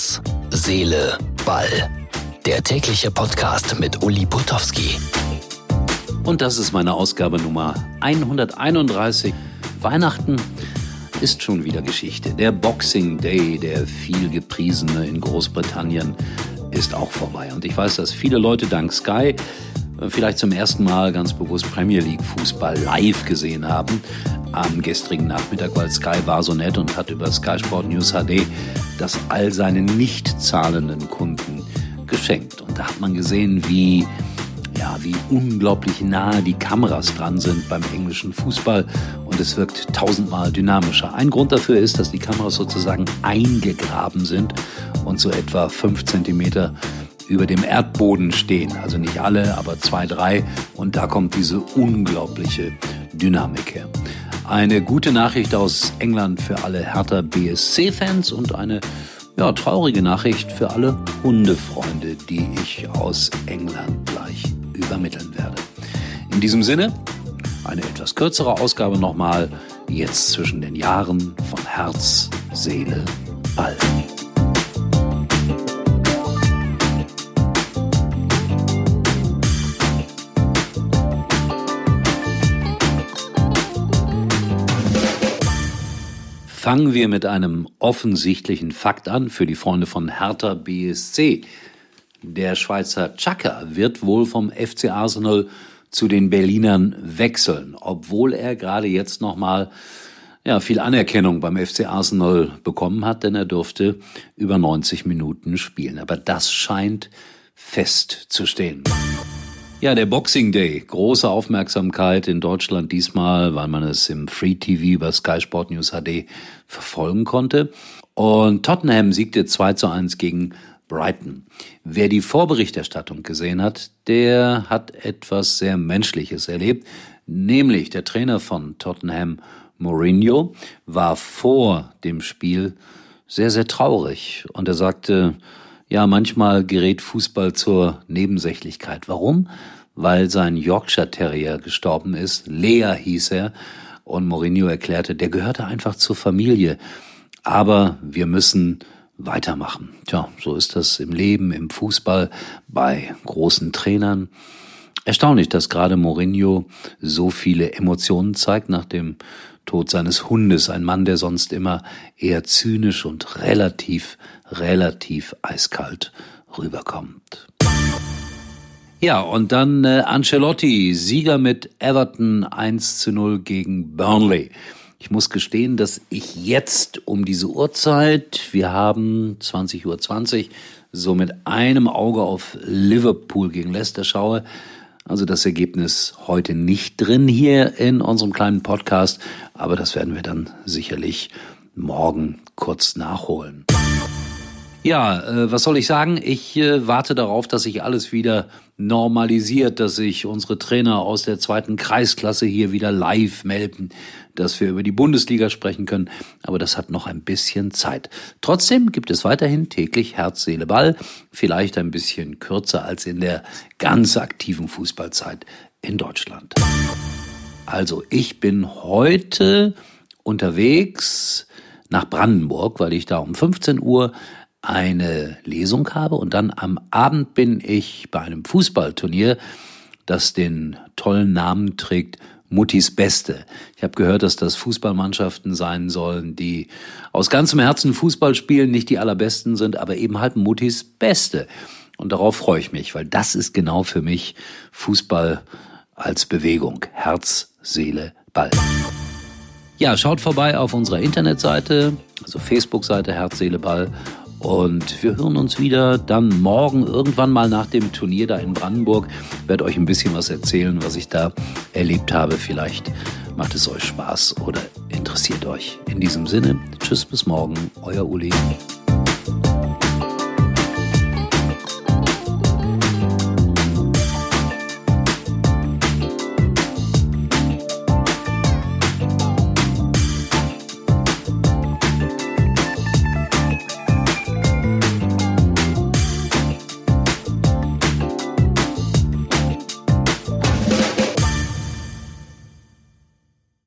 Herz, Seele, Ball. Der tägliche Podcast mit Uli Putowski. Und das ist meine Ausgabe Nummer 131. Weihnachten ist schon wieder Geschichte. Der Boxing Day, der viel gepriesene in Großbritannien, ist auch vorbei. Und ich weiß, dass viele Leute dank Sky vielleicht zum ersten Mal ganz bewusst Premier League Fußball live gesehen haben am gestrigen Nachmittag, weil Sky war so nett und hat über Sky Sport News HD das all seinen nicht zahlenden Kunden geschenkt. Und da hat man gesehen, wie ja, wie unglaublich nahe die Kameras dran sind beim englischen Fußball und es wirkt tausendmal dynamischer. Ein Grund dafür ist, dass die Kameras sozusagen eingegraben sind und so etwa fünf Zentimeter über dem Erdboden stehen. Also nicht alle, aber zwei, drei. Und da kommt diese unglaubliche Dynamik her. Eine gute Nachricht aus England für alle Hertha BSC-Fans und eine ja, traurige Nachricht für alle Hundefreunde, die ich aus England gleich übermitteln werde. In diesem Sinne, eine etwas kürzere Ausgabe nochmal, jetzt zwischen den Jahren von Herz, Seele, Ball. Fangen wir mit einem offensichtlichen Fakt an für die Freunde von Hertha BSC. Der Schweizer Chaka wird wohl vom FC Arsenal zu den Berlinern wechseln, obwohl er gerade jetzt nochmal ja, viel Anerkennung beim FC Arsenal bekommen hat, denn er durfte über 90 Minuten spielen. Aber das scheint festzustehen. Ja, der Boxing Day. Große Aufmerksamkeit in Deutschland diesmal, weil man es im Free TV über Sky Sport News HD verfolgen konnte. Und Tottenham siegte 2 zu 1 gegen Brighton. Wer die Vorberichterstattung gesehen hat, der hat etwas sehr Menschliches erlebt, nämlich der Trainer von Tottenham, Mourinho, war vor dem Spiel sehr, sehr traurig und er sagte, ja, manchmal gerät Fußball zur Nebensächlichkeit. Warum? Weil sein Yorkshire Terrier gestorben ist. Lea hieß er. Und Mourinho erklärte, der gehörte einfach zur Familie. Aber wir müssen weitermachen. Tja, so ist das im Leben, im Fußball, bei großen Trainern. Erstaunlich, dass gerade Mourinho so viele Emotionen zeigt nach dem Tod seines Hundes, ein Mann, der sonst immer eher zynisch und relativ, relativ eiskalt rüberkommt. Ja, und dann äh, Ancelotti, Sieger mit Everton 1 zu 0 gegen Burnley. Ich muss gestehen, dass ich jetzt um diese Uhrzeit, wir haben 20.20 Uhr, 20, so mit einem Auge auf Liverpool gegen Leicester schaue. Also das Ergebnis heute nicht drin hier in unserem kleinen Podcast, aber das werden wir dann sicherlich morgen kurz nachholen. Ja, äh, was soll ich sagen? Ich äh, warte darauf, dass sich alles wieder normalisiert, dass sich unsere Trainer aus der zweiten Kreisklasse hier wieder live melden, dass wir über die Bundesliga sprechen können. Aber das hat noch ein bisschen Zeit. Trotzdem gibt es weiterhin täglich Herz, Seele, Ball. Vielleicht ein bisschen kürzer als in der ganz aktiven Fußballzeit in Deutschland. Also ich bin heute unterwegs nach Brandenburg, weil ich da um 15 Uhr eine Lesung habe und dann am Abend bin ich bei einem Fußballturnier, das den tollen Namen trägt Muttis Beste. Ich habe gehört, dass das Fußballmannschaften sein sollen, die aus ganzem Herzen Fußball spielen, nicht die allerbesten sind, aber eben halt Muttis Beste. Und darauf freue ich mich, weil das ist genau für mich Fußball als Bewegung. Herz, Seele, Ball. Ja, schaut vorbei auf unserer Internetseite, also Facebook-Seite Herz, Seele, Ball und wir hören uns wieder dann morgen irgendwann mal nach dem Turnier da in Brandenburg. Ich werde euch ein bisschen was erzählen, was ich da erlebt habe. Vielleicht macht es euch Spaß oder interessiert euch. In diesem Sinne, tschüss bis morgen, euer Uli.